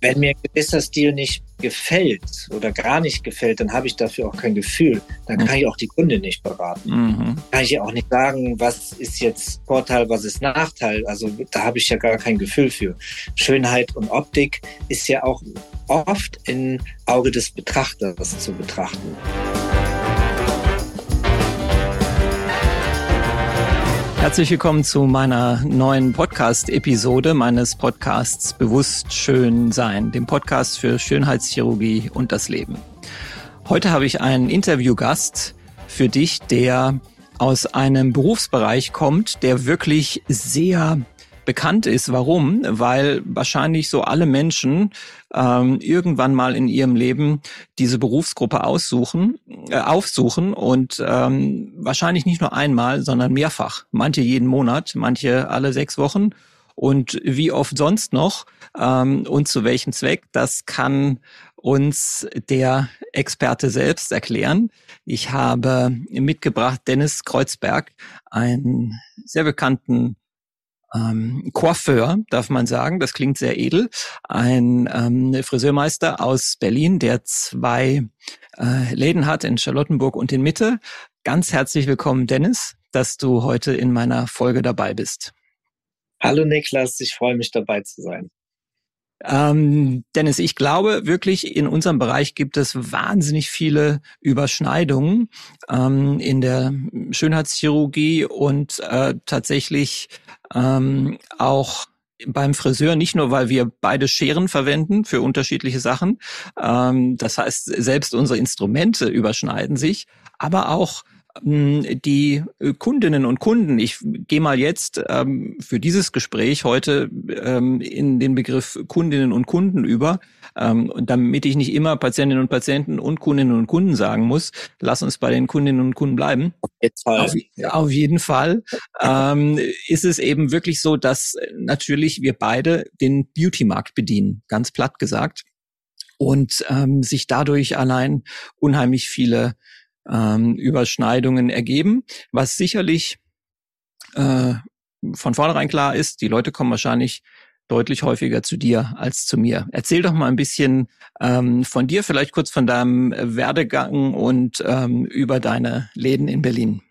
Wenn mir ein gewisser Stil nicht gefällt oder gar nicht gefällt, dann habe ich dafür auch kein Gefühl. Dann kann ich auch die Kunde nicht beraten. Mhm. Kann ich auch nicht sagen, was ist jetzt Vorteil, was ist Nachteil. Also da habe ich ja gar kein Gefühl für. Schönheit und Optik ist ja auch oft im Auge des Betrachters zu betrachten. Herzlich willkommen zu meiner neuen Podcast-Episode meines Podcasts Bewusst Schön Sein, dem Podcast für Schönheitschirurgie und das Leben. Heute habe ich einen Interviewgast für dich, der aus einem Berufsbereich kommt, der wirklich sehr bekannt ist. Warum? Weil wahrscheinlich so alle Menschen ähm, irgendwann mal in ihrem Leben diese Berufsgruppe aussuchen, äh, aufsuchen und ähm, wahrscheinlich nicht nur einmal, sondern mehrfach. Manche jeden Monat, manche alle sechs Wochen. Und wie oft sonst noch ähm, und zu welchem Zweck, das kann uns der Experte selbst erklären. Ich habe mitgebracht Dennis Kreuzberg, einen sehr bekannten ähm, Coiffeur, darf man sagen. Das klingt sehr edel. Ein ähm, Friseurmeister aus Berlin, der zwei äh, Läden hat in Charlottenburg und in Mitte. Ganz herzlich willkommen, Dennis, dass du heute in meiner Folge dabei bist. Hallo Niklas, ich freue mich dabei zu sein. Ähm, Dennis, ich glaube wirklich, in unserem Bereich gibt es wahnsinnig viele Überschneidungen ähm, in der Schönheitschirurgie und äh, tatsächlich ähm, auch beim Friseur nicht nur, weil wir beide Scheren verwenden für unterschiedliche Sachen. Ähm, das heißt, selbst unsere Instrumente überschneiden sich, aber auch die äh, Kundinnen und Kunden, ich gehe mal jetzt ähm, für dieses Gespräch heute ähm, in den Begriff Kundinnen und Kunden über, ähm, damit ich nicht immer Patientinnen und Patienten und Kundinnen und Kunden sagen muss, lass uns bei den Kundinnen und Kunden bleiben. Auf, auf jeden Fall ähm, ist es eben wirklich so, dass natürlich wir beide den Beauty-Markt bedienen, ganz platt gesagt, und ähm, sich dadurch allein unheimlich viele ähm, Überschneidungen ergeben, was sicherlich äh, von vornherein klar ist, die Leute kommen wahrscheinlich deutlich häufiger zu dir als zu mir. Erzähl doch mal ein bisschen ähm, von dir, vielleicht kurz von deinem Werdegang und ähm, über deine Läden in Berlin.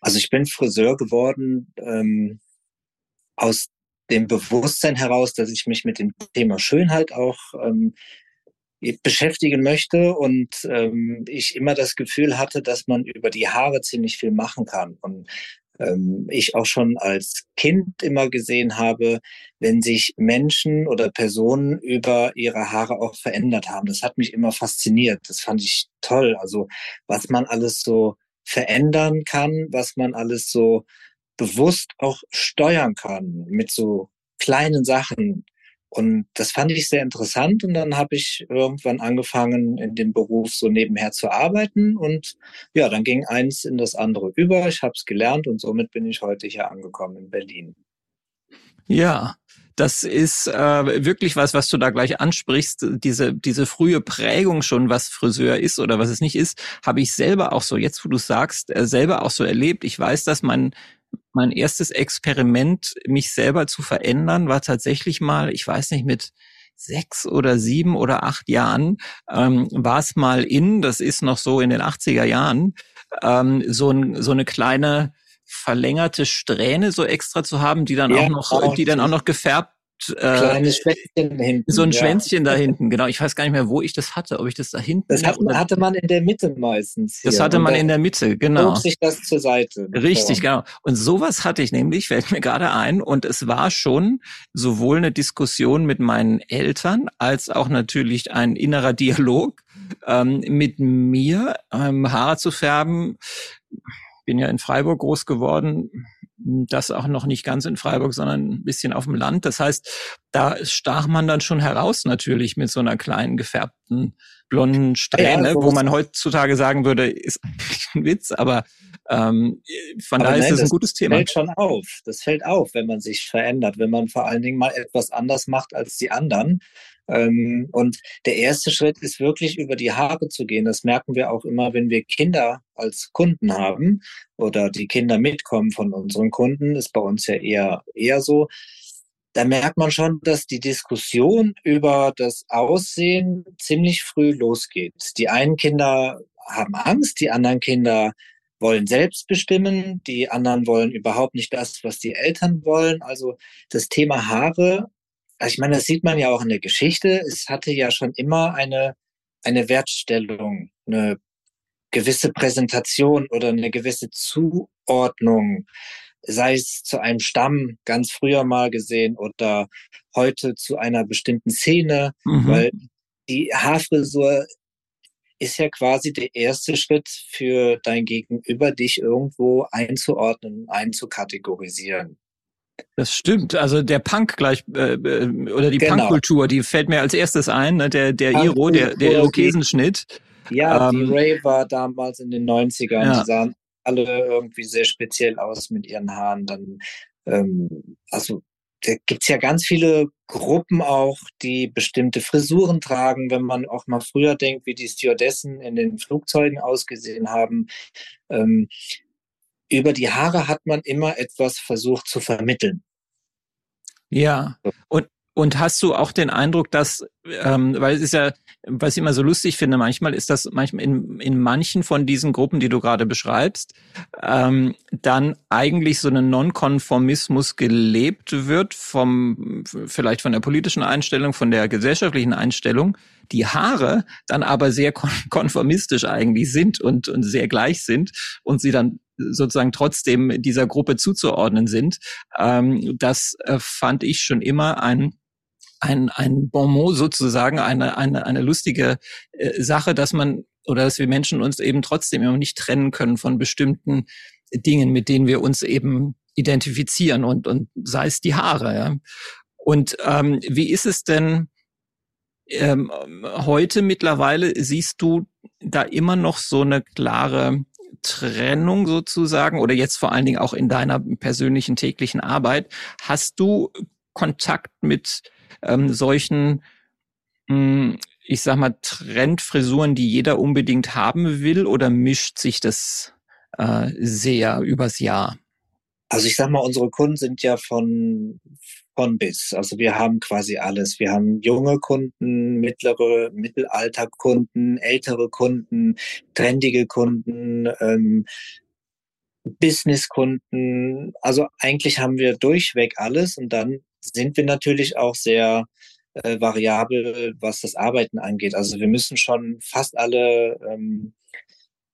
Also ich bin Friseur geworden ähm, aus dem Bewusstsein heraus, dass ich mich mit dem Thema Schönheit auch ähm, beschäftigen möchte und ähm, ich immer das Gefühl hatte, dass man über die Haare ziemlich viel machen kann. Und ähm, ich auch schon als Kind immer gesehen habe, wenn sich Menschen oder Personen über ihre Haare auch verändert haben. Das hat mich immer fasziniert. Das fand ich toll. Also was man alles so verändern kann, was man alles so bewusst auch steuern kann mit so kleinen Sachen, und das fand ich sehr interessant und dann habe ich irgendwann angefangen, in dem Beruf so nebenher zu arbeiten und ja, dann ging eins in das andere über. Ich habe es gelernt und somit bin ich heute hier angekommen in Berlin. Ja, das ist äh, wirklich was, was du da gleich ansprichst. Diese, diese frühe Prägung schon, was Friseur ist oder was es nicht ist, habe ich selber auch so, jetzt wo du sagst, äh, selber auch so erlebt. Ich weiß, dass mein mein erstes Experiment, mich selber zu verändern, war tatsächlich mal, ich weiß nicht, mit sechs oder sieben oder acht Jahren ähm, war es mal in, das ist noch so in den 80er Jahren, ähm, so, ein, so eine kleine verlängerte Strähne so extra zu haben, die dann ja, auch noch, die dann auch noch gefärbt äh, Kleines Schwänzchen hinten. So ein ja. Schwänzchen da hinten, genau. Ich weiß gar nicht mehr, wo ich das hatte, ob ich das da hinten. Das hat, hatte man in der Mitte meistens. Hier. Das hatte man in der Mitte, genau. sich das zur Seite. Richtig, genau. Und sowas hatte ich nämlich, fällt mir gerade ein. Und es war schon sowohl eine Diskussion mit meinen Eltern als auch natürlich ein innerer Dialog ähm, mit mir, ähm, Haare zu färben. Bin ja in Freiburg groß geworden das auch noch nicht ganz in Freiburg, sondern ein bisschen auf dem Land. Das heißt, da stach man dann schon heraus natürlich mit so einer kleinen gefärbten blonden Strähne, ja, wo man heutzutage sagen würde, ist ein Witz, aber ähm, von daher ist das ein gutes Thema. Das fällt schon auf. Das fällt auf, wenn man sich verändert, wenn man vor allen Dingen mal etwas anders macht als die anderen. Ähm, und der erste Schritt ist wirklich über die Haare zu gehen. Das merken wir auch immer, wenn wir Kinder als Kunden haben oder die Kinder mitkommen von unseren Kunden, ist bei uns ja eher, eher so. Da merkt man schon, dass die Diskussion über das Aussehen ziemlich früh losgeht. Die einen Kinder haben Angst, die anderen Kinder wollen selbst bestimmen, die anderen wollen überhaupt nicht das, was die Eltern wollen. Also das Thema Haare, also ich meine, das sieht man ja auch in der Geschichte, es hatte ja schon immer eine, eine Wertstellung, eine gewisse Präsentation oder eine gewisse Zuordnung, sei es zu einem Stamm ganz früher mal gesehen oder heute zu einer bestimmten Szene, mhm. weil die Haarfrisur ist ja quasi der erste Schritt für dein Gegenüber, dich irgendwo einzuordnen, einzukategorisieren. Das stimmt. Also der Punk gleich äh, äh oder die genau. Punkkultur, die fällt mir als erstes ein. Ne? Der der Iro, der der Irokesenschnitt. Ja, ähm, die Ray war damals in den 90ern. Ja. Die sahen alle irgendwie sehr speziell aus mit ihren Haaren. Dann ähm, also da gibt's ja ganz viele Gruppen auch, die bestimmte Frisuren tragen, wenn man auch mal früher denkt, wie die Stewardessen in den Flugzeugen ausgesehen haben. Ähm, über die Haare hat man immer etwas versucht zu vermitteln. Ja, und und hast du auch den Eindruck, dass, ähm, weil es ist ja, was ich immer so lustig finde, manchmal ist das manchmal in, in manchen von diesen Gruppen, die du gerade beschreibst, ähm, dann eigentlich so ein Nonkonformismus gelebt wird vom, vielleicht von der politischen Einstellung, von der gesellschaftlichen Einstellung, die Haare dann aber sehr konformistisch eigentlich sind und, und sehr gleich sind und sie dann sozusagen trotzdem dieser Gruppe zuzuordnen sind. Ähm, das äh, fand ich schon immer ein ein, ein Bonmot sozusagen, eine, eine, eine lustige äh, Sache, dass man oder dass wir Menschen uns eben trotzdem immer nicht trennen können von bestimmten Dingen, mit denen wir uns eben identifizieren und, und sei es die Haare. Ja. Und ähm, wie ist es denn ähm, heute mittlerweile? Siehst du da immer noch so eine klare Trennung sozusagen oder jetzt vor allen Dingen auch in deiner persönlichen täglichen Arbeit? Hast du Kontakt mit ähm, solchen, mh, hm, ich sag mal, Trendfrisuren, die jeder unbedingt haben will, oder mischt sich das äh, sehr übers Jahr? Also ich sag mal, unsere Kunden sind ja von von bis. Also wir haben quasi alles. Wir haben junge Kunden, mittlere, Mittelalterkunden, ältere Kunden, trendige Kunden, ähm, Businesskunden. Also eigentlich haben wir durchweg alles und dann sind wir natürlich auch sehr äh, variabel, was das Arbeiten angeht. Also wir müssen schon fast alle ähm,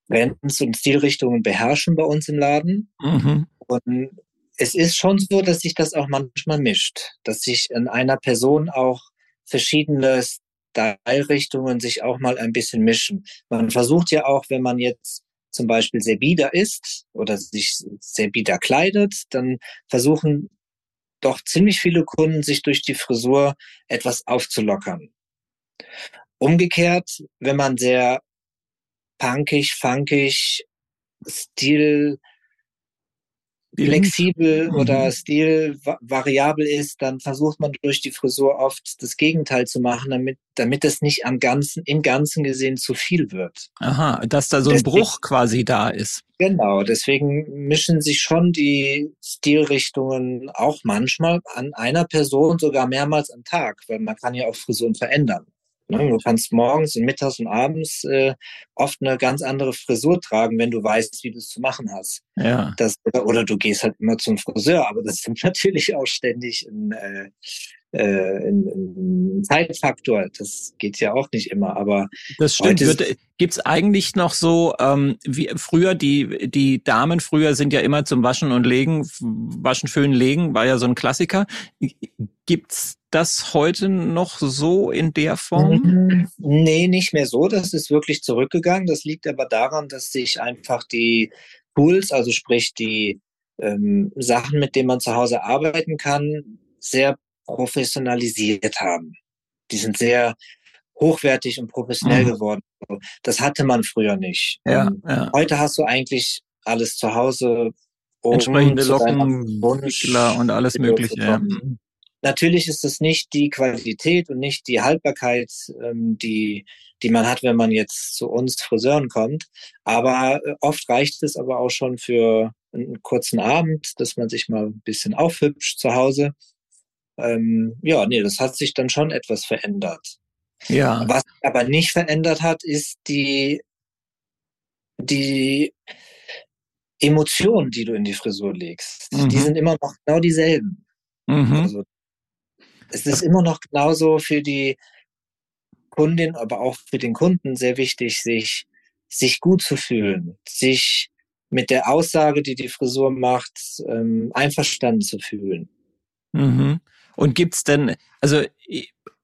Trends und Stilrichtungen beherrschen bei uns im Laden. Mhm. Und es ist schon so, dass sich das auch manchmal mischt, dass sich in einer Person auch verschiedene Style-Richtungen sich auch mal ein bisschen mischen. Man versucht ja auch, wenn man jetzt zum Beispiel sehr bieder ist oder sich sehr bieder kleidet, dann versuchen doch ziemlich viele Kunden sich durch die Frisur etwas aufzulockern. Umgekehrt, wenn man sehr punkig, funkig, stil flexibel mhm. oder stilvariabel ist, dann versucht man durch die Frisur oft das Gegenteil zu machen, damit, damit es nicht am Ganzen, im Ganzen gesehen zu viel wird. Aha, dass da so ein deswegen, Bruch quasi da ist. Genau, deswegen mischen sich schon die Stilrichtungen auch manchmal an einer Person sogar mehrmals am Tag, weil man kann ja auch Frisuren verändern. Ne? Du kannst morgens und mittags und abends äh, oft eine ganz andere Frisur tragen, wenn du weißt, wie du es zu machen hast. Ja. Das, oder, oder du gehst halt immer zum Friseur, aber das ist natürlich auch ständig ein, äh, äh, ein, Zeitfaktor. Das geht ja auch nicht immer, aber das stimmt. Gibt es eigentlich noch so ähm, wie früher die die Damen früher sind ja immer zum Waschen und Legen, Waschen, Föhn, Legen war ja so ein Klassiker. Gibt's das heute noch so in der Form? Mhm. Nee, nicht mehr so. Das ist wirklich zurückgegangen. Das liegt aber daran, dass sich einfach die Tools, also sprich die ähm, Sachen, mit denen man zu Hause arbeiten kann, sehr professionalisiert haben. Die sind sehr hochwertig und professionell mhm. geworden. Das hatte man früher nicht. Ja, ähm, ja. Heute hast du eigentlich alles zu Hause. Um Entsprechende Locken, und alles Mögliche. Ja. Natürlich ist es nicht die Qualität und nicht die Haltbarkeit, ähm, die, die man hat, wenn man jetzt zu uns Friseuren kommt. Aber äh, oft reicht es aber auch schon für einen kurzen Abend, dass man sich mal ein bisschen aufhübscht zu Hause. Ähm, ja, nee, das hat sich dann schon etwas verändert. Ja. Was aber nicht verändert hat, ist die, die Emotionen, die du in die Frisur legst. Mhm. Die sind immer noch genau dieselben. Mhm. Also, es ist immer noch genauso für die Kundin, aber auch für den Kunden sehr wichtig, sich, sich gut zu fühlen, sich mit der Aussage, die die Frisur macht, ähm, einverstanden zu fühlen. Mhm. Und gibt's denn, also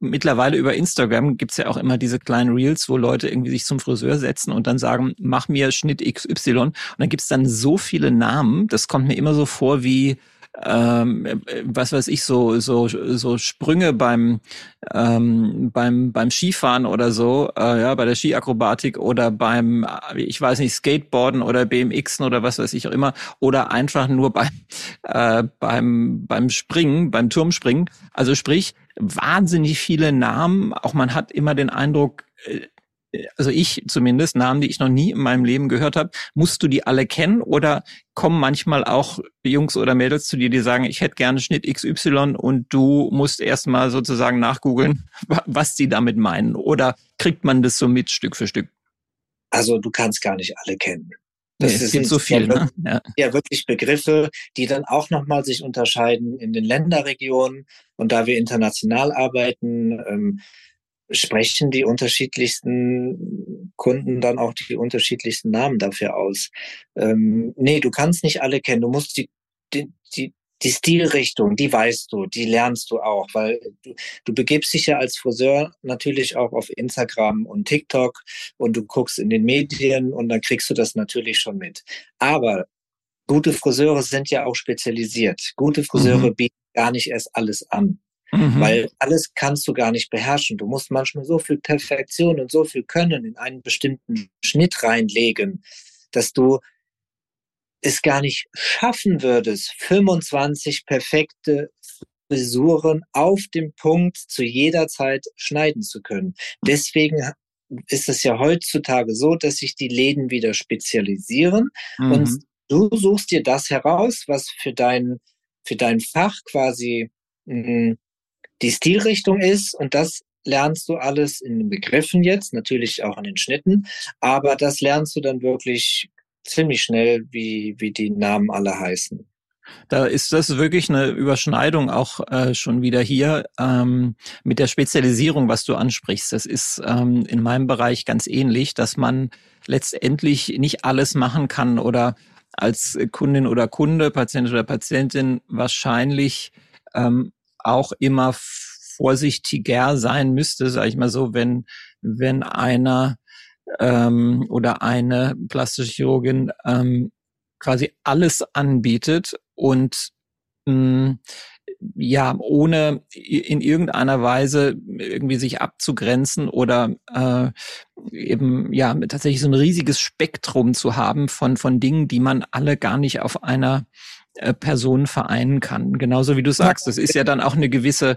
mittlerweile über Instagram gibt's ja auch immer diese kleinen Reels, wo Leute irgendwie sich zum Friseur setzen und dann sagen, mach mir Schnitt XY. Und dann gibt's dann so viele Namen, das kommt mir immer so vor wie ähm, was weiß ich, so, so, so Sprünge beim, ähm, beim, beim Skifahren oder so, äh, ja, bei der Skiakrobatik oder beim, ich weiß nicht, Skateboarden oder BMXen oder was weiß ich auch immer, oder einfach nur beim, äh, beim, beim Springen, beim Turmspringen. Also sprich, wahnsinnig viele Namen, auch man hat immer den Eindruck, äh, also ich zumindest, Namen, die ich noch nie in meinem Leben gehört habe, musst du die alle kennen oder kommen manchmal auch Jungs oder Mädels zu dir, die sagen, ich hätte gerne Schnitt XY und du musst erstmal sozusagen nachgoogeln, was die damit meinen oder kriegt man das so mit Stück für Stück? Also du kannst gar nicht alle kennen. Das nee, es gibt so viel, ja, ne? ja. ja, wirklich Begriffe, die dann auch nochmal sich unterscheiden in den Länderregionen. Und da wir international arbeiten, ähm, sprechen die unterschiedlichsten Kunden dann auch die unterschiedlichsten Namen dafür aus. Ähm, nee, du kannst nicht alle kennen. Du musst die, die, die, die Stilrichtung, die weißt du, die lernst du auch, weil du, du begibst dich ja als Friseur natürlich auch auf Instagram und TikTok und du guckst in den Medien und dann kriegst du das natürlich schon mit. Aber gute Friseure sind ja auch spezialisiert. Gute Friseure mhm. bieten gar nicht erst alles an. Mhm. Weil alles kannst du gar nicht beherrschen. Du musst manchmal so viel Perfektion und so viel Können in einen bestimmten Schnitt reinlegen, dass du es gar nicht schaffen würdest, 25 perfekte Frisuren auf dem Punkt zu jeder Zeit schneiden zu können. Deswegen ist es ja heutzutage so, dass sich die Läden wieder spezialisieren mhm. und du suchst dir das heraus, was für dein, für dein Fach quasi mh, die Stilrichtung ist und das lernst du alles in den Begriffen jetzt, natürlich auch in den Schnitten, aber das lernst du dann wirklich ziemlich schnell, wie, wie die Namen alle heißen. Da ist das wirklich eine Überschneidung auch äh, schon wieder hier ähm, mit der Spezialisierung, was du ansprichst. Das ist ähm, in meinem Bereich ganz ähnlich, dass man letztendlich nicht alles machen kann oder als Kundin oder Kunde, Patient oder Patientin wahrscheinlich ähm, auch immer vorsichtiger sein müsste, sage ich mal so, wenn wenn einer ähm, oder eine plastische Chirurgin ähm, quasi alles anbietet und mh, hm, ja, ohne in irgendeiner Weise irgendwie sich abzugrenzen oder äh, eben ja tatsächlich so ein riesiges Spektrum zu haben von von Dingen, die man alle gar nicht auf einer äh, Person vereinen kann. Genauso wie du sagst, das ist ja dann auch eine gewisse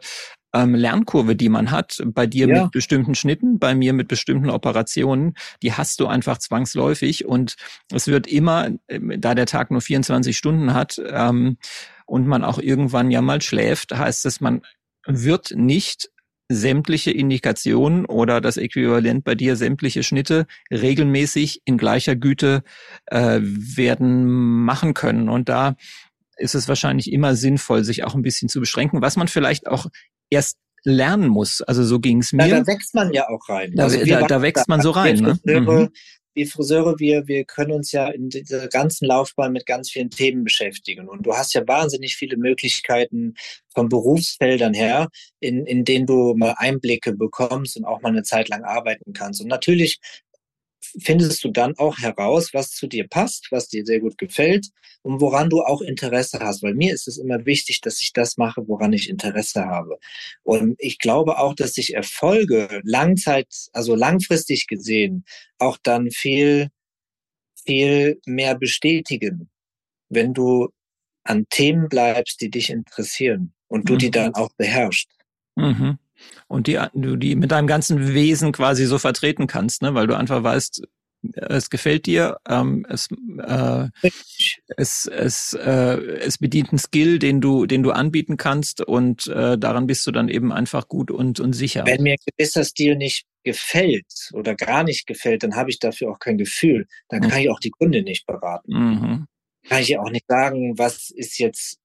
ähm, Lernkurve, die man hat, bei dir ja. mit bestimmten Schnitten, bei mir mit bestimmten Operationen, die hast du einfach zwangsläufig und es wird immer, ähm, da der Tag nur 24 Stunden hat ähm, und man auch irgendwann ja mal schläft, heißt es, man wird nicht sämtliche Indikationen oder das Äquivalent bei dir sämtliche Schnitte regelmäßig in gleicher Güte äh, werden machen können. Und da ist es wahrscheinlich immer sinnvoll, sich auch ein bisschen zu beschränken, was man vielleicht auch erst lernen muss. Also so ging es mir. Ja, da wächst man ja auch rein. Da, also da, da wächst man so rein. Ne? Mhm wir Friseure, wir, wir können uns ja in dieser ganzen Laufbahn mit ganz vielen Themen beschäftigen. Und du hast ja wahnsinnig viele Möglichkeiten von Berufsfeldern her, in, in denen du mal Einblicke bekommst und auch mal eine Zeit lang arbeiten kannst. Und natürlich findest du dann auch heraus, was zu dir passt, was dir sehr gut gefällt und woran du auch Interesse hast. Weil mir ist es immer wichtig, dass ich das mache, woran ich Interesse habe. Und ich glaube auch, dass sich Erfolge langzeit, also langfristig gesehen, auch dann viel, viel mehr bestätigen, wenn du an Themen bleibst, die dich interessieren und du mhm. die dann auch beherrschst. Mhm und die du die mit deinem ganzen Wesen quasi so vertreten kannst, ne? weil du einfach weißt, es gefällt dir, ähm, es, äh, es, es, äh, es bedient einen Skill, den du, den du anbieten kannst und äh, daran bist du dann eben einfach gut und, und sicher. Wenn mir ein gewisser Stil nicht gefällt oder gar nicht gefällt, dann habe ich dafür auch kein Gefühl. Dann mhm. kann ich auch die Kunde nicht beraten. Mhm. Kann ich auch nicht sagen, was ist jetzt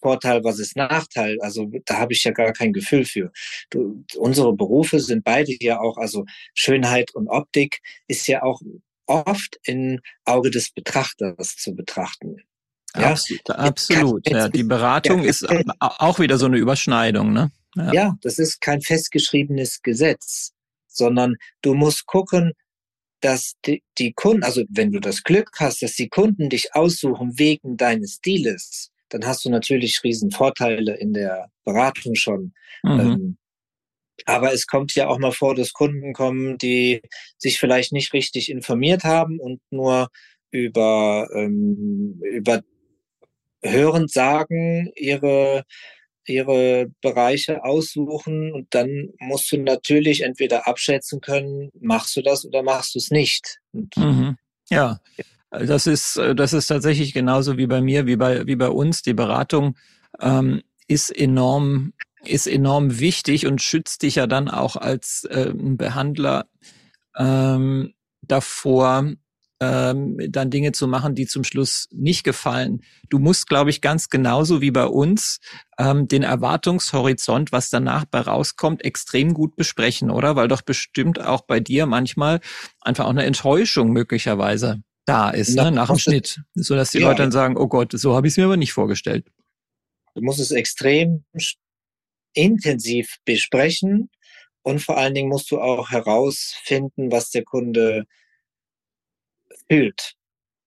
Vorteil, was ist Nachteil? Also da habe ich ja gar kein Gefühl für. Du, unsere Berufe sind beide ja auch, also Schönheit und Optik ist ja auch oft im Auge des Betrachters zu betrachten. Ja, absolut. absolut. Ja, die Beratung ja, ist auch wieder so eine Überschneidung, ne? Ja. ja, das ist kein festgeschriebenes Gesetz, sondern du musst gucken, dass die, die Kunden, also wenn du das Glück hast, dass die Kunden dich aussuchen wegen deines Stiles, dann hast du natürlich riesen Vorteile in der Beratung schon. Mhm. Ähm, aber es kommt ja auch mal vor, dass Kunden kommen, die sich vielleicht nicht richtig informiert haben und nur über, ähm, über hörend sagen, ihre, ihre Bereiche aussuchen und dann musst du natürlich entweder abschätzen können, machst du das oder machst du es nicht. Mhm. Ja. Das ist, äh, das ist tatsächlich genauso wie bei mir, wie bei, wie bei uns. Die Beratung ähm, ist enorm, ist enorm wichtig und schützt dich ja dann auch als äh, Behandler ähm, davor, ähm, dann Dinge zu machen, die zum Schluss nicht gefallen. Du musst, glaube ich, ganz genauso wie bei uns ähm, den Erwartungshorizont, was danach bei rauskommt, extrem gut besprechen, oder? Weil doch bestimmt auch bei dir manchmal einfach auch eine Enttäuschung möglicherweise da ist, ne, nach dem Schnitt. So dass die ja. Leute dann sagen, oh Gott, so habe ich es mir aber nicht vorgestellt. Du musst es extrem intensiv besprechen und vor allen Dingen musst du auch herausfinden, was der Kunde fühlt.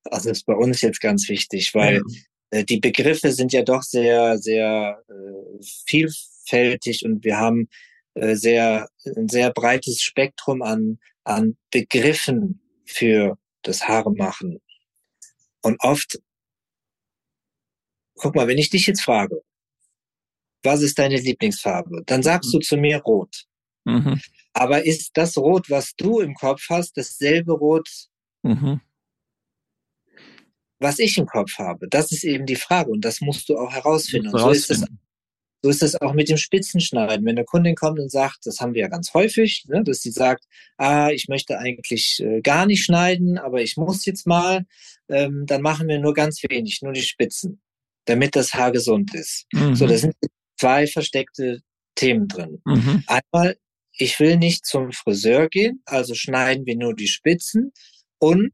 Also ist bei uns jetzt ganz wichtig, weil ja. äh, die Begriffe sind ja doch sehr, sehr äh, vielfältig und wir haben äh, sehr, ein sehr breites Spektrum an, an Begriffen für das Haare machen. Und oft, guck mal, wenn ich dich jetzt frage, was ist deine Lieblingsfarbe? Dann sagst mhm. du zu mir rot. Mhm. Aber ist das Rot, was du im Kopf hast, dasselbe Rot, mhm. was ich im Kopf habe? Das ist eben die Frage und das musst du auch herausfinden. Und so ist es so ist es auch mit dem Spitzenschneiden. Wenn eine Kundin kommt und sagt, das haben wir ja ganz häufig, ne, dass sie sagt, ah, ich möchte eigentlich äh, gar nicht schneiden, aber ich muss jetzt mal, ähm, dann machen wir nur ganz wenig, nur die Spitzen, damit das Haar gesund ist. Mhm. So, da sind zwei versteckte Themen drin. Mhm. Einmal, ich will nicht zum Friseur gehen, also schneiden wir nur die Spitzen und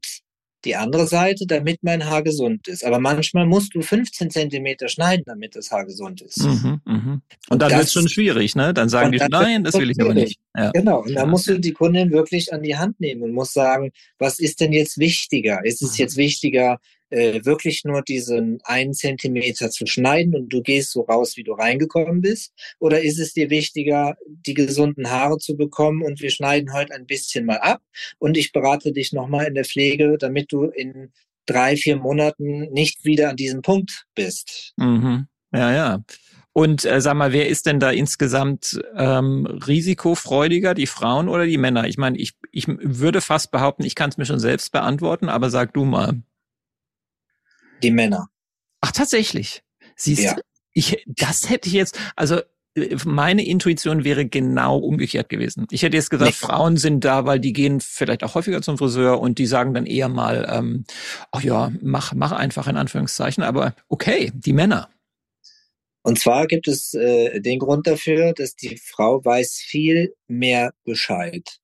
die andere Seite, damit mein Haar gesund ist. Aber manchmal musst du 15 Zentimeter schneiden, damit das Haar gesund ist. Mhm, mh. Und dann wird es schon schwierig, ne? Dann sagen die, nein, das will ich aber nicht. Ja. Genau, und da musst du die Kundin wirklich an die Hand nehmen und musst sagen, was ist denn jetzt wichtiger? Ist es mhm. jetzt wichtiger, äh, wirklich nur diesen einen Zentimeter zu schneiden und du gehst so raus, wie du reingekommen bist? Oder ist es dir wichtiger, die gesunden Haare zu bekommen und wir schneiden heute ein bisschen mal ab und ich berate dich nochmal in der Pflege, damit du in drei, vier Monaten nicht wieder an diesem Punkt bist? Mhm. Ja, ja. Und äh, sag mal, wer ist denn da insgesamt ähm, risikofreudiger, die Frauen oder die Männer? Ich meine, ich, ich würde fast behaupten, ich kann es mir schon selbst beantworten, aber sag du mal die Männer. Ach, tatsächlich. Siehst ja. du, ich, das hätte ich jetzt, also meine Intuition wäre genau umgekehrt gewesen. Ich hätte jetzt gesagt, nee. Frauen sind da, weil die gehen vielleicht auch häufiger zum Friseur und die sagen dann eher mal, ähm, ach ja, mach, mach einfach in Anführungszeichen. Aber okay, die Männer. Und zwar gibt es äh, den Grund dafür, dass die Frau weiß viel mehr Bescheid.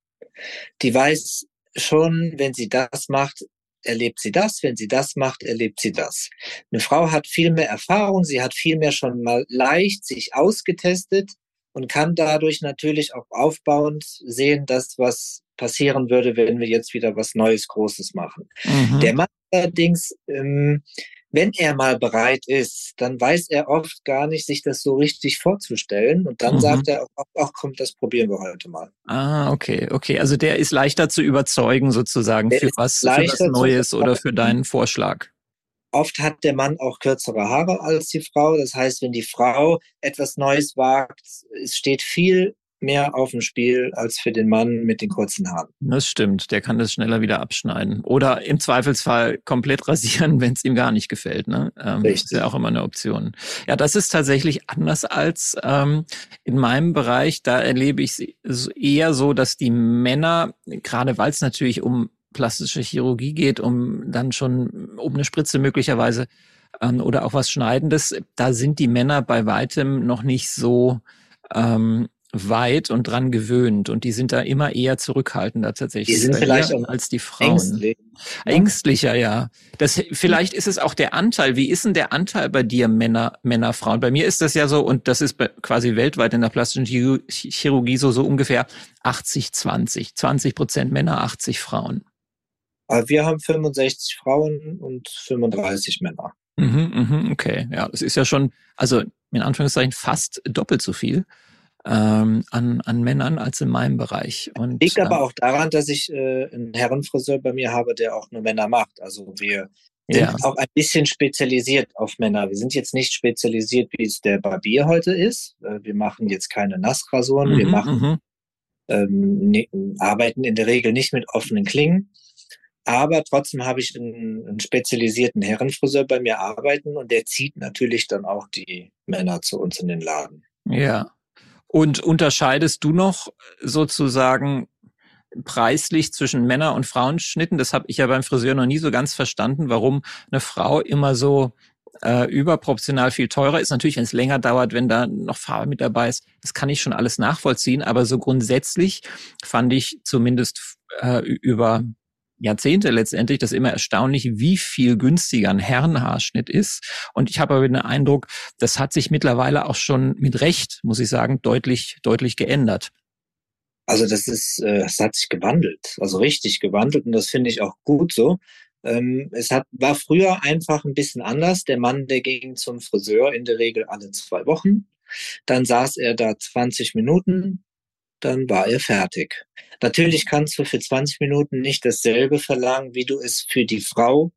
Die weiß schon, wenn sie das macht, erlebt sie das, wenn sie das macht, erlebt sie das. Eine Frau hat viel mehr Erfahrung, sie hat viel mehr schon mal leicht sich ausgetestet und kann dadurch natürlich auch aufbauend sehen, dass was passieren würde, wenn wir jetzt wieder was Neues, Großes machen. Mhm. Der Mann allerdings ähm, wenn er mal bereit ist, dann weiß er oft gar nicht, sich das so richtig vorzustellen. Und dann mhm. sagt er, ach, ach komm, das probieren wir heute mal. Ah, okay, okay. Also der ist leichter zu überzeugen sozusagen für was, für was Neues oder für deinen Vorschlag. Oft hat der Mann auch kürzere Haare als die Frau. Das heißt, wenn die Frau etwas Neues wagt, es steht viel mehr auf dem Spiel als für den Mann mit den kurzen Haaren. Das stimmt, der kann das schneller wieder abschneiden. Oder im Zweifelsfall komplett rasieren, wenn es ihm gar nicht gefällt. Ne? Ähm, Richtig. Ist ja auch immer eine Option. Ja, das ist tatsächlich anders als ähm, in meinem Bereich. Da erlebe ich es eher so, dass die Männer, gerade weil es natürlich um plastische Chirurgie geht, um dann schon um eine Spritze möglicherweise ähm, oder auch was Schneidendes, da sind die Männer bei weitem noch nicht so ähm, weit und dran gewöhnt und die sind da immer eher zurückhaltender tatsächlich die sind vielleicht auch als die Frauen. Ängstlich. Ja. Ängstlicher, ja. Das, vielleicht ist es auch der Anteil. Wie ist denn der Anteil bei dir Männer, Männer, Frauen? Bei mir ist das ja so und das ist quasi weltweit in der plastischen Chirurgie so, so ungefähr 80, 20. 20 Prozent Männer, 80 Frauen. Wir haben 65 Frauen und 35 Männer. Mhm, mhm, okay, ja, das ist ja schon, also in Anführungszeichen fast doppelt so viel ähm, an, an Männern als in meinem Bereich. Und, Liegt aber ähm, auch daran, dass ich äh, einen Herrenfriseur bei mir habe, der auch nur Männer macht. Also wir sind ja. auch ein bisschen spezialisiert auf Männer. Wir sind jetzt nicht spezialisiert, wie es der Barbier heute ist. Äh, wir machen jetzt keine Nassrasuren. Mhm, wir machen, mhm. ähm, ne, arbeiten in der Regel nicht mit offenen Klingen. Aber trotzdem habe ich einen, einen, spezialisierten Herrenfriseur bei mir arbeiten und der zieht natürlich dann auch die Männer zu uns in den Laden. Ja. Und unterscheidest du noch sozusagen preislich zwischen Männer- und Frauenschnitten? Das habe ich ja beim Friseur noch nie so ganz verstanden, warum eine Frau immer so äh, überproportional viel teurer ist. Natürlich, wenn es länger dauert, wenn da noch Farbe mit dabei ist, das kann ich schon alles nachvollziehen. Aber so grundsätzlich fand ich zumindest äh, über Jahrzehnte letztendlich das immer erstaunlich, wie viel günstiger ein Herrenhaarschnitt ist. Und ich habe aber den Eindruck, das hat sich mittlerweile auch schon mit Recht, muss ich sagen, deutlich, deutlich geändert. Also das ist, äh, es hat sich gewandelt, also richtig gewandelt und das finde ich auch gut so. Ähm, es hat, war früher einfach ein bisschen anders. Der Mann, der ging zum Friseur in der Regel alle zwei Wochen. Dann saß er da 20 Minuten, dann war er fertig. Natürlich kannst du für 20 Minuten nicht dasselbe verlangen, wie du es für die Frau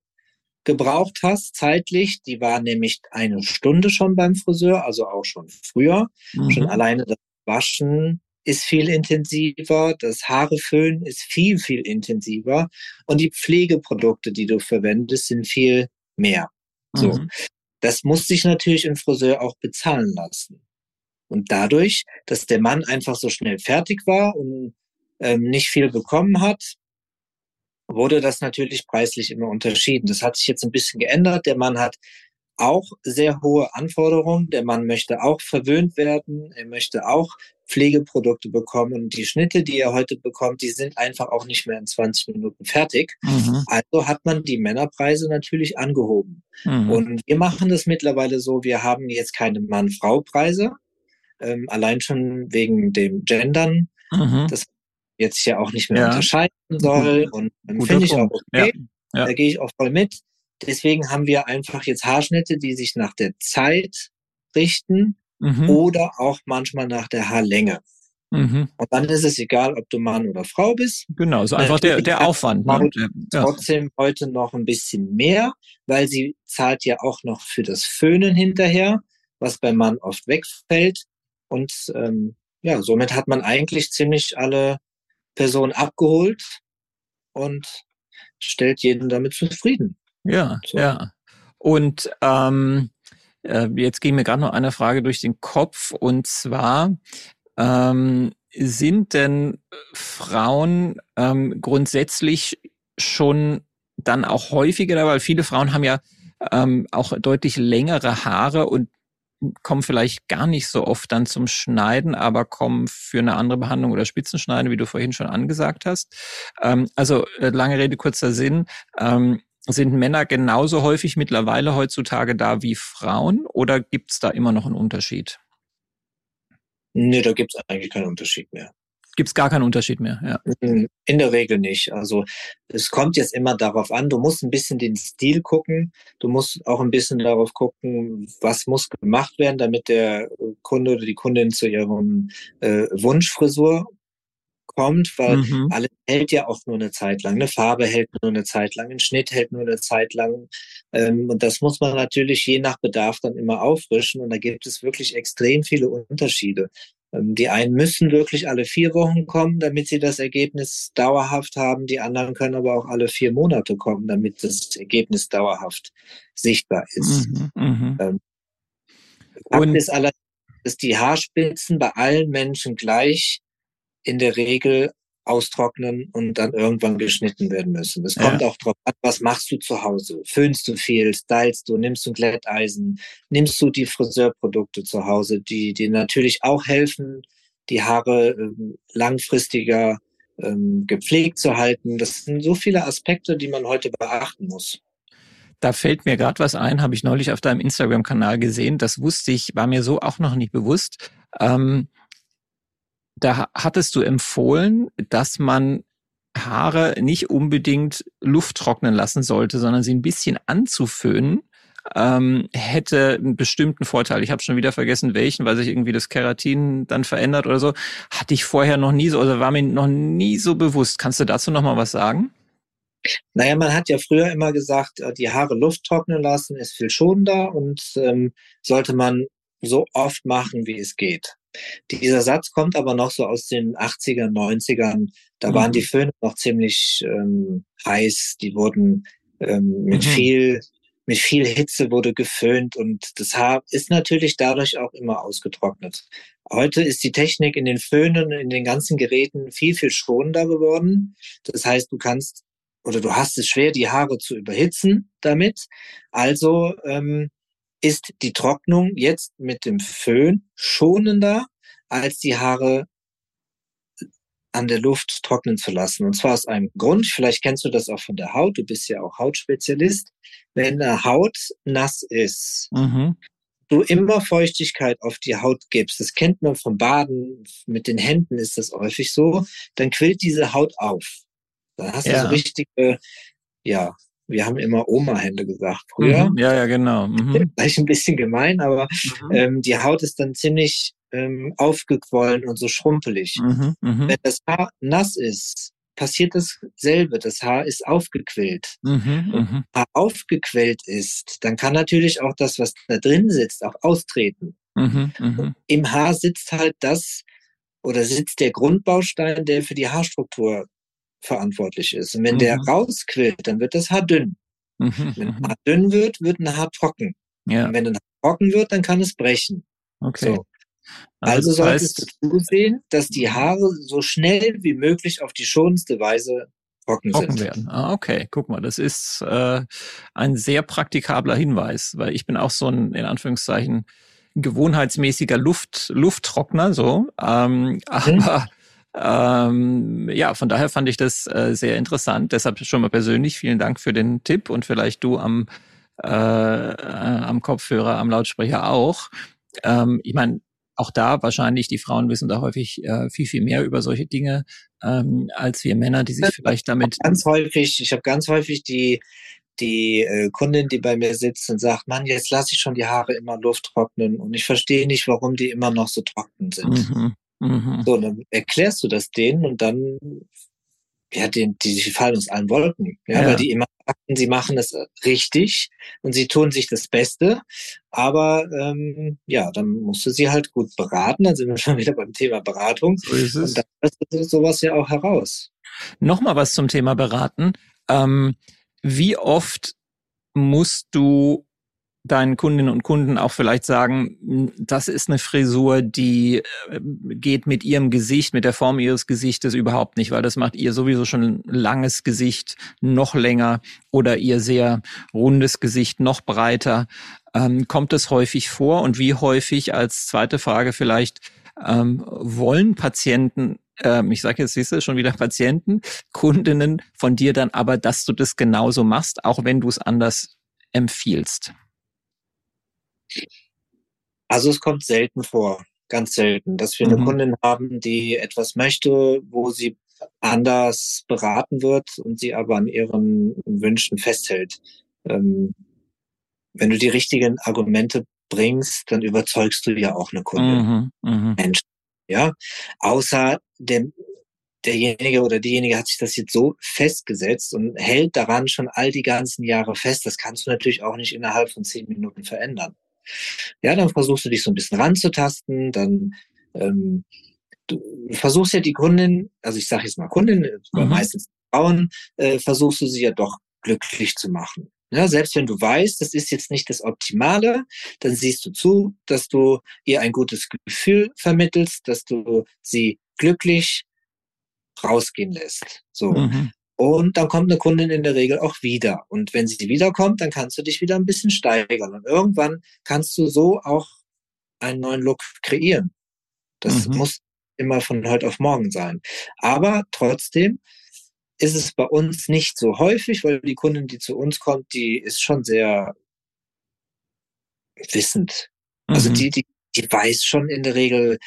gebraucht hast, zeitlich. Die war nämlich eine Stunde schon beim Friseur, also auch schon früher. Mhm. Schon alleine das Waschen ist viel intensiver, das Haareföhnen ist viel, viel intensiver und die Pflegeprodukte, die du verwendest, sind viel mehr. So. Mhm. Das muss sich natürlich im Friseur auch bezahlen lassen. Und dadurch, dass der Mann einfach so schnell fertig war und ähm, nicht viel bekommen hat, wurde das natürlich preislich immer unterschieden. Das hat sich jetzt ein bisschen geändert. Der Mann hat auch sehr hohe Anforderungen. Der Mann möchte auch verwöhnt werden. Er möchte auch Pflegeprodukte bekommen. Und die Schnitte, die er heute bekommt, die sind einfach auch nicht mehr in 20 Minuten fertig. Mhm. Also hat man die Männerpreise natürlich angehoben. Mhm. Und wir machen das mittlerweile so, wir haben jetzt keine Mann-Frau-Preise, ähm, allein schon wegen dem Gendern, mhm. das jetzt ja auch nicht mehr ja. unterscheiden soll. Und dann finde ich auch okay, ja. Ja. da gehe ich auch voll mit. Deswegen haben wir einfach jetzt Haarschnitte, die sich nach der Zeit richten mhm. oder auch manchmal nach der Haarlänge. Mhm. Und dann ist es egal, ob du Mann oder Frau bist. Genau, so einfach der, der Aufwand. Ne? Trotzdem heute noch ein bisschen mehr, weil sie zahlt ja auch noch für das Föhnen hinterher, was beim Mann oft wegfällt. Und ähm, ja, somit hat man eigentlich ziemlich alle Personen abgeholt und stellt jeden damit zufrieden. Ja, so. ja. Und ähm, äh, jetzt ging mir gerade noch eine Frage durch den Kopf und zwar ähm, sind denn Frauen ähm, grundsätzlich schon dann auch häufiger, weil viele Frauen haben ja ähm, auch deutlich längere Haare und kommen vielleicht gar nicht so oft dann zum Schneiden, aber kommen für eine andere Behandlung oder Spitzenschneiden, wie du vorhin schon angesagt hast. Ähm, also äh, lange Rede, kurzer Sinn. Ähm, sind Männer genauso häufig mittlerweile heutzutage da wie Frauen oder gibt's da immer noch einen Unterschied? Nee, da gibt's eigentlich keinen Unterschied mehr gibt es gar keinen Unterschied mehr. Ja. In der Regel nicht. Also es kommt jetzt immer darauf an, du musst ein bisschen den Stil gucken, du musst auch ein bisschen darauf gucken, was muss gemacht werden, damit der Kunde oder die Kundin zu ihrem äh, Wunschfrisur kommt, weil mhm. alles hält ja auch nur eine Zeit lang. Eine Farbe hält nur eine Zeit lang, ein Schnitt hält nur eine Zeit lang. Ähm, und das muss man natürlich je nach Bedarf dann immer auffrischen. Und da gibt es wirklich extrem viele Unterschiede. Ähm, die einen müssen wirklich alle vier Wochen kommen, damit sie das Ergebnis dauerhaft haben. Die anderen können aber auch alle vier Monate kommen, damit das Ergebnis dauerhaft sichtbar ist. Mhm, mh. ähm, und ist allerdings, dass die Haarspitzen bei allen Menschen gleich in der Regel austrocknen und dann irgendwann geschnitten werden müssen. Es kommt ja. auch drauf an, was machst du zu Hause? Föhnst du viel, stylst du, nimmst du ein Glätteisen, nimmst du die Friseurprodukte zu Hause, die dir natürlich auch helfen, die Haare ähm, langfristiger ähm, gepflegt zu halten. Das sind so viele Aspekte, die man heute beachten muss. Da fällt mir gerade was ein, habe ich neulich auf deinem Instagram-Kanal gesehen. Das wusste ich, war mir so auch noch nicht bewusst. Ähm, da hattest du empfohlen, dass man Haare nicht unbedingt Luft trocknen lassen sollte, sondern sie ein bisschen anzuföhnen, ähm, hätte einen bestimmten Vorteil. Ich habe schon wieder vergessen, welchen, weil sich irgendwie das Keratin dann verändert oder so. Hatte ich vorher noch nie so, oder war mir noch nie so bewusst. Kannst du dazu noch mal was sagen? Naja, man hat ja früher immer gesagt, äh, die Haare Luft trocknen lassen ist viel schonender und ähm, sollte man so oft machen, wie es geht. Dieser Satz kommt aber noch so aus den 80ern, 90ern. Da mhm. waren die Föhne noch ziemlich ähm, heiß. Die wurden ähm, mit mhm. viel mit viel Hitze wurde geföhnt und das Haar ist natürlich dadurch auch immer ausgetrocknet. Heute ist die Technik in den Föhnen, in den ganzen Geräten viel, viel schonender geworden. Das heißt, du kannst oder du hast es schwer, die Haare zu überhitzen damit. Also ähm, ist die Trocknung jetzt mit dem Föhn schonender, als die Haare an der Luft trocknen zu lassen. Und zwar aus einem Grund, vielleicht kennst du das auch von der Haut, du bist ja auch Hautspezialist. Wenn eine Haut nass ist, mhm. du immer Feuchtigkeit auf die Haut gibst, das kennt man vom Baden, mit den Händen ist das häufig so, dann quillt diese Haut auf. Dann hast ja. du so richtige, ja, wir haben immer Oma-Hände gesagt früher. Mhm, ja, ja, genau. Mhm. Vielleicht ein bisschen gemein, aber mhm. ähm, die Haut ist dann ziemlich ähm, aufgequollen und so schrumpelig. Mhm, mh. Wenn das Haar nass ist, passiert dasselbe. Das Haar ist aufgequillt. Mhm, Wenn Haar aufgequellt ist, dann kann natürlich auch das, was da drin sitzt, auch austreten. Mhm. Im Haar sitzt halt das oder sitzt der Grundbaustein, der für die Haarstruktur verantwortlich ist. Und wenn mhm. der rausquillt, dann wird das Haar dünn. Mhm. Wenn ein mhm. Haar dünn wird, wird ein Haar trocken. Ja. Und wenn ein Haar trocken wird, dann kann es brechen. Okay. So. Also, also solltest heißt, du zusehen, dass die Haare so schnell wie möglich auf die schonendste Weise trocken, trocken sind. werden. Ah, okay, guck mal, das ist äh, ein sehr praktikabler Hinweis, weil ich bin auch so ein, in Anführungszeichen, gewohnheitsmäßiger Luft, Lufttrockner, so. Ähm, mhm. Ähm, ja, von daher fand ich das äh, sehr interessant. Deshalb schon mal persönlich vielen Dank für den Tipp und vielleicht du am, äh, äh, am Kopfhörer, am Lautsprecher auch. Ähm, ich meine, auch da wahrscheinlich, die Frauen wissen da häufig äh, viel, viel mehr über solche Dinge ähm, als wir Männer, die sich vielleicht damit. Ganz häufig, ich habe ganz häufig die, die äh, Kundin, die bei mir sitzt und sagt, Mann, jetzt lasse ich schon die Haare immer Luft trocknen und ich verstehe nicht, warum die immer noch so trocken sind. Mhm. Mhm. So, dann erklärst du das denen und dann, ja, die, die, die fallen aus allen Wolken. Ja, ja. weil die immer sagten, sie machen es richtig und sie tun sich das Beste. Aber ähm, ja, dann musst du sie halt gut beraten. Dann sind wir schon wieder beim Thema Beratung. So ist es. Und dann ist sowas ja auch heraus. Nochmal was zum Thema Beraten. Ähm, wie oft musst du deinen Kundinnen und Kunden auch vielleicht sagen, hm, das ist eine Frisur, die äh, geht mit ihrem Gesicht, mit der Form ihres Gesichtes überhaupt nicht, weil das macht ihr sowieso schon langes Gesicht noch länger oder ihr sehr rundes Gesicht noch breiter. Ähm, kommt es häufig vor und wie häufig als zweite Frage vielleicht ähm, wollen Patienten ähm, ich sage jetzt, siehst du, schon wieder Patienten, Kundinnen von dir dann aber, dass du das genauso machst, auch wenn du es anders empfiehlst? Also es kommt selten vor, ganz selten, dass wir mhm. eine Kundin haben, die etwas möchte, wo sie anders beraten wird und sie aber an ihren Wünschen festhält. Ähm, wenn du die richtigen Argumente bringst, dann überzeugst du ja auch eine Kundin. Mhm, mh. Mensch, ja. Außer der, derjenige oder diejenige hat sich das jetzt so festgesetzt und hält daran schon all die ganzen Jahre fest. Das kannst du natürlich auch nicht innerhalb von zehn Minuten verändern. Ja, dann versuchst du dich so ein bisschen ranzutasten, dann ähm, du versuchst ja die Kundin, also ich sage jetzt mal Kundin, mhm. meistens Frauen, äh, versuchst du sie ja doch glücklich zu machen. Ja, selbst wenn du weißt, das ist jetzt nicht das Optimale, dann siehst du zu, dass du ihr ein gutes Gefühl vermittelst, dass du sie glücklich rausgehen lässt. So. Mhm. Und dann kommt eine Kundin in der Regel auch wieder. Und wenn sie wiederkommt, dann kannst du dich wieder ein bisschen steigern. Und irgendwann kannst du so auch einen neuen Look kreieren. Das mhm. muss immer von heute auf morgen sein. Aber trotzdem ist es bei uns nicht so häufig, weil die Kundin, die zu uns kommt, die ist schon sehr wissend. Also mhm. Also die, die, die weiß schon in der Regel,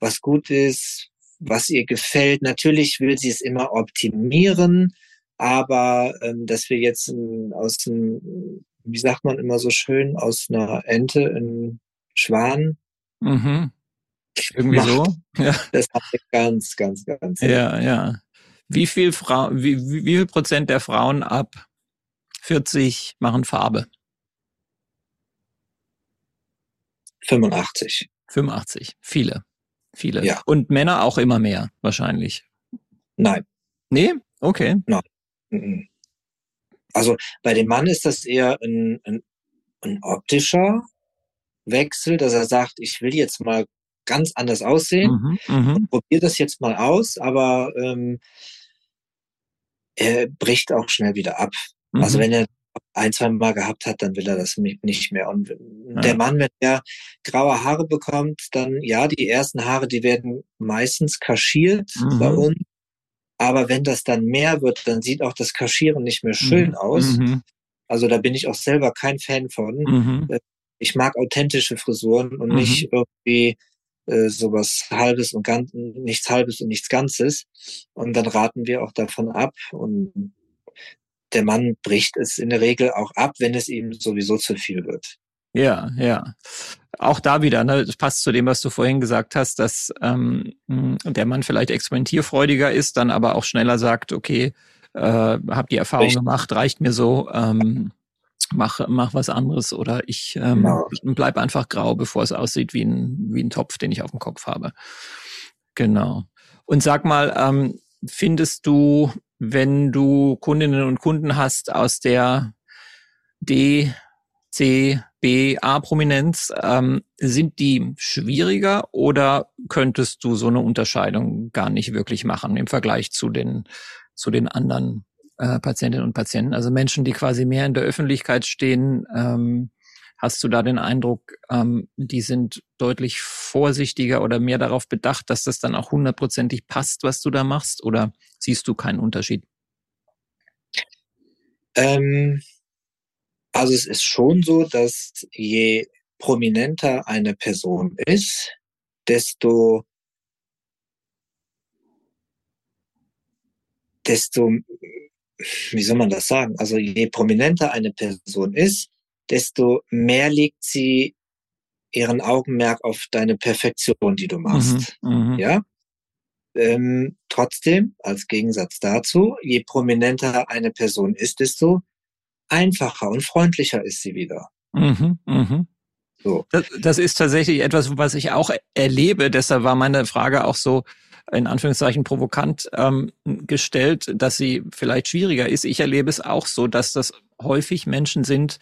was gut ist, was ihr gefällt. Natürlich will sie es immer optimieren, aber ähm, dass wir jetzt ähm, aus einem, wie sagt man immer so schön, aus einer Ente einen Schwan mhm. Irgendwie macht, so. Ja. Das hat ganz, ganz, ganz. Ja, ja. Wie viel Frau, wie, wie, wie viel Prozent der Frauen ab 40 machen Farbe? 85. 85. Viele. Viele. Ja. Und Männer auch immer mehr, wahrscheinlich. Nein. Nee? Okay. Nein. Also bei dem Mann ist das eher ein, ein, ein optischer Wechsel, dass er sagt, ich will jetzt mal ganz anders aussehen mhm, mhm. und probiere das jetzt mal aus, aber ähm, er bricht auch schnell wieder ab. Also mhm. Also wenn er ein, zwei Mal gehabt hat, dann will er das nicht mehr. Und ja. der Mann, wenn er graue Haare bekommt, dann ja, die ersten Haare, die werden meistens kaschiert mhm. bei uns. Aber wenn das dann mehr wird, dann sieht auch das Kaschieren nicht mehr schön mhm. aus. Mhm. Also da bin ich auch selber kein Fan von. Mhm. Äh, ich mag authentische Frisuren und nicht irgendwie äh, sowas halbes und ganz, nichts halbes und nichts Ganzes. Und dann raten wir auch davon ab. Und der Mann bricht es in der Regel auch ab, wenn es ihm sowieso zu viel wird. Ja, ja. Auch da wieder, ne, das passt zu dem, was du vorhin gesagt hast, dass ähm, der Mann vielleicht experimentierfreudiger ist, dann aber auch schneller sagt, okay, äh, hab die Erfahrung Richtig. gemacht, reicht mir so, ähm, mach, mach was anderes oder ich ähm, genau. bleib einfach grau, bevor es aussieht wie ein, wie ein Topf, den ich auf dem Kopf habe. Genau. Und sag mal, ähm, findest du, wenn du Kundinnen und Kunden hast aus der D, C, B, A-Prominenz, ähm, sind die schwieriger oder könntest du so eine Unterscheidung gar nicht wirklich machen im Vergleich zu den, zu den anderen äh, Patientinnen und Patienten, also Menschen, die quasi mehr in der Öffentlichkeit stehen. Ähm, hast du da den Eindruck, ähm, die sind deutlich vorsichtiger oder mehr darauf bedacht, dass das dann auch hundertprozentig passt, was du da machst? Oder siehst du keinen Unterschied? Ähm, also es ist schon so, dass je prominenter eine Person ist, desto desto wie soll man das sagen? Also je prominenter eine Person ist, desto mehr legt sie ihren Augenmerk auf deine Perfektion, die du machst. Mhm, mhm, ja. Ähm, trotzdem, als Gegensatz dazu, je prominenter eine Person ist, desto einfacher und freundlicher ist sie wieder. Mhm, mh. so. das, das ist tatsächlich etwas, was ich auch erlebe. Deshalb war meine Frage auch so, in Anführungszeichen provokant ähm, gestellt, dass sie vielleicht schwieriger ist. Ich erlebe es auch so, dass das häufig Menschen sind,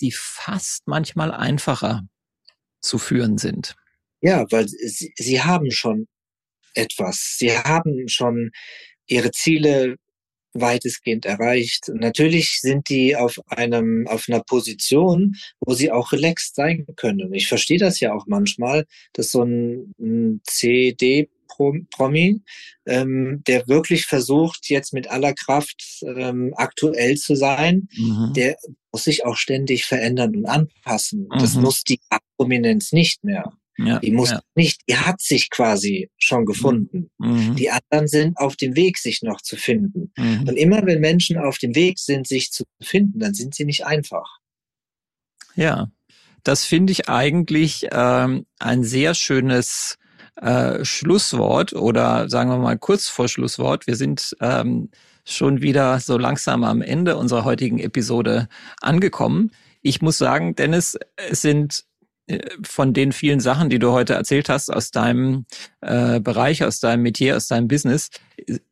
die fast manchmal einfacher zu führen sind. Ja, weil sie, sie haben schon etwas. Sie haben schon ihre Ziele weitestgehend erreicht. Natürlich sind die auf einem, auf einer Position, wo sie auch relaxed sein können. Ich verstehe das ja auch manchmal, dass so ein, ein CD Promi, ähm, der wirklich versucht, jetzt mit aller Kraft ähm, aktuell zu sein, mhm. der muss sich auch ständig verändern und anpassen. Mhm. Das muss die Prominenz nicht mehr. Ja, die muss ja. nicht, die hat sich quasi schon gefunden. Mhm. Die anderen sind auf dem Weg, sich noch zu finden. Mhm. Und immer wenn Menschen auf dem Weg sind, sich zu finden, dann sind sie nicht einfach. Ja, das finde ich eigentlich ähm, ein sehr schönes äh, Schlusswort oder sagen wir mal kurz vor Schlusswort. Wir sind ähm, schon wieder so langsam am Ende unserer heutigen Episode angekommen. Ich muss sagen, Dennis, es sind von den vielen Sachen, die du heute erzählt hast aus deinem äh, Bereich, aus deinem Metier, aus deinem Business,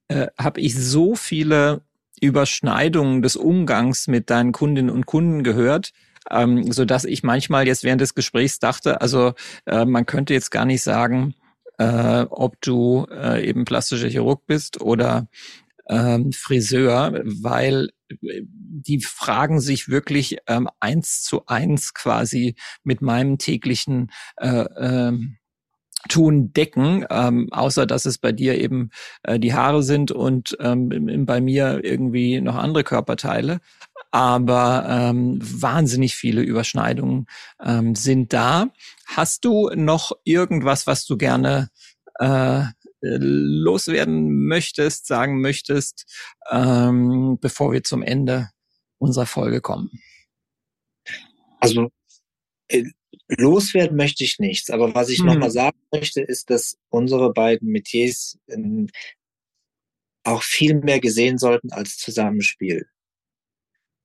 äh, habe ich so viele Überschneidungen des Umgangs mit deinen Kundinnen und Kunden gehört, ähm, so dass ich manchmal jetzt während des Gesprächs dachte, also äh, man könnte jetzt gar nicht sagen, äh, ob du äh, eben plastischer Chirurg bist oder ähm, Friseur, weil äh, die fragen sich wirklich ähm, eins zu eins quasi mit meinem täglichen äh, ähm, Tun decken, ähm, außer dass es bei dir eben äh, die Haare sind und ähm, bei mir irgendwie noch andere Körperteile. Aber ähm, wahnsinnig viele Überschneidungen ähm, sind da. Hast du noch irgendwas, was du gerne äh, loswerden möchtest, sagen möchtest, ähm, bevor wir zum Ende unserer Folge kommen? Also äh, loswerden möchte ich nichts, aber was ich hm. nochmal sagen möchte, ist, dass unsere beiden Metiers ähm, auch viel mehr gesehen sollten als Zusammenspiel.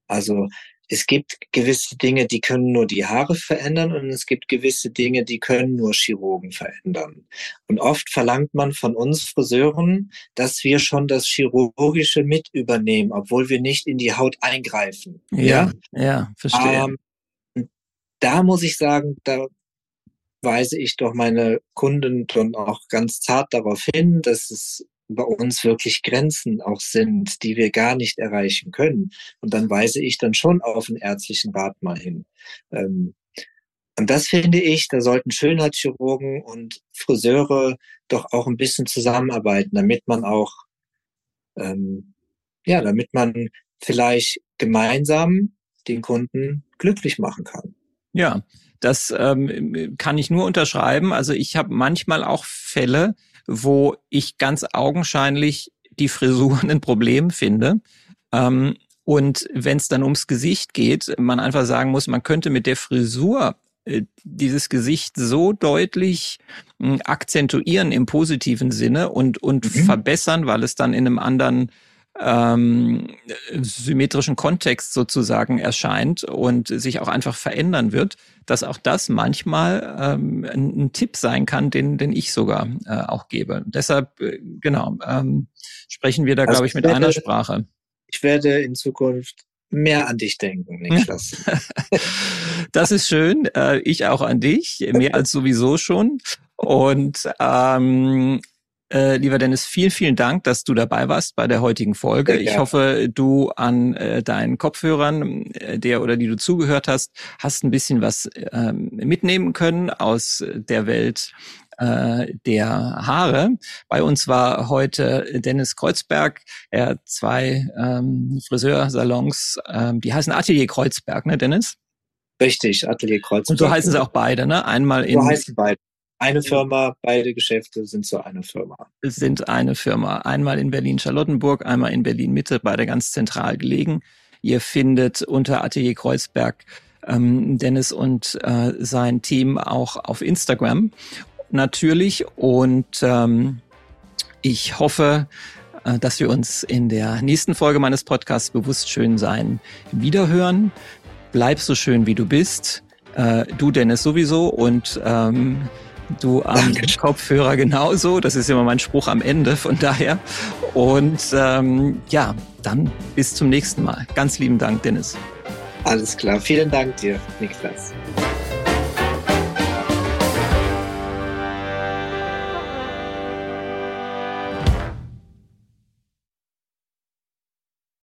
Also es gibt gewisse Dinge, die können nur die Haare verändern und es gibt gewisse Dinge, die können nur Chirurgen verändern. Und oft verlangt man von uns Friseuren, dass wir schon das Chirurgische mit übernehmen, obwohl wir nicht in die Haut eingreifen. Ja, ja, ja verstehe. Ähm, da muss ich sagen, da weise ich doch meine Kunden dann auch ganz zart darauf hin, dass es bei uns wirklich Grenzen auch sind, die wir gar nicht erreichen können. Und dann weise ich dann schon auf den ärztlichen Rat mal hin. Ähm, und das finde ich, da sollten Schönheitschirurgen und Friseure doch auch ein bisschen zusammenarbeiten, damit man auch, ähm, ja, damit man vielleicht gemeinsam den Kunden glücklich machen kann. Ja, das ähm, kann ich nur unterschreiben. Also ich habe manchmal auch Fälle, wo ich ganz augenscheinlich die Frisur ein Problem finde. Ähm, und wenn es dann ums Gesicht geht, man einfach sagen muss, man könnte mit der Frisur äh, dieses Gesicht so deutlich äh, akzentuieren im positiven Sinne und, und mhm. verbessern, weil es dann in einem anderen ähm, symmetrischen Kontext sozusagen erscheint und sich auch einfach verändern wird, dass auch das manchmal ähm, ein, ein Tipp sein kann, den, den ich sogar äh, auch gebe. Deshalb, äh, genau, ähm, sprechen wir da, also glaube ich, mit werde, einer Sprache. Ich werde in Zukunft mehr an dich denken, Niklas. das ist schön. Äh, ich auch an dich, mehr als sowieso schon. Und ähm, äh, lieber Dennis, vielen, vielen Dank, dass du dabei warst bei der heutigen Folge. Ich hoffe, du an äh, deinen Kopfhörern, äh, der oder die du zugehört hast, hast ein bisschen was äh, mitnehmen können aus der Welt äh, der Haare. Bei uns war heute Dennis Kreuzberg. Er hat zwei ähm, Friseursalons, ähm, die heißen Atelier Kreuzberg, ne, Dennis? Richtig, Atelier Kreuzberg. Und so heißen sie auch beide, ne? Einmal in. So heißen beide eine Firma, beide Geschäfte sind so eine Firma. Sind eine Firma. Einmal in Berlin-Charlottenburg, einmal in Berlin-Mitte, beide ganz zentral gelegen. Ihr findet unter Atelier Kreuzberg ähm, Dennis und äh, sein Team auch auf Instagram natürlich. Und ähm, ich hoffe, äh, dass wir uns in der nächsten Folge meines Podcasts Bewusst Schön Sein wiederhören. Bleib so schön, wie du bist. Äh, du, Dennis, sowieso. Und ähm, Du am Kopfhörer genauso. Das ist immer mein Spruch am Ende, von daher. Und ähm, ja, dann bis zum nächsten Mal. Ganz lieben Dank, Dennis. Alles klar. Vielen Dank dir, Niklas.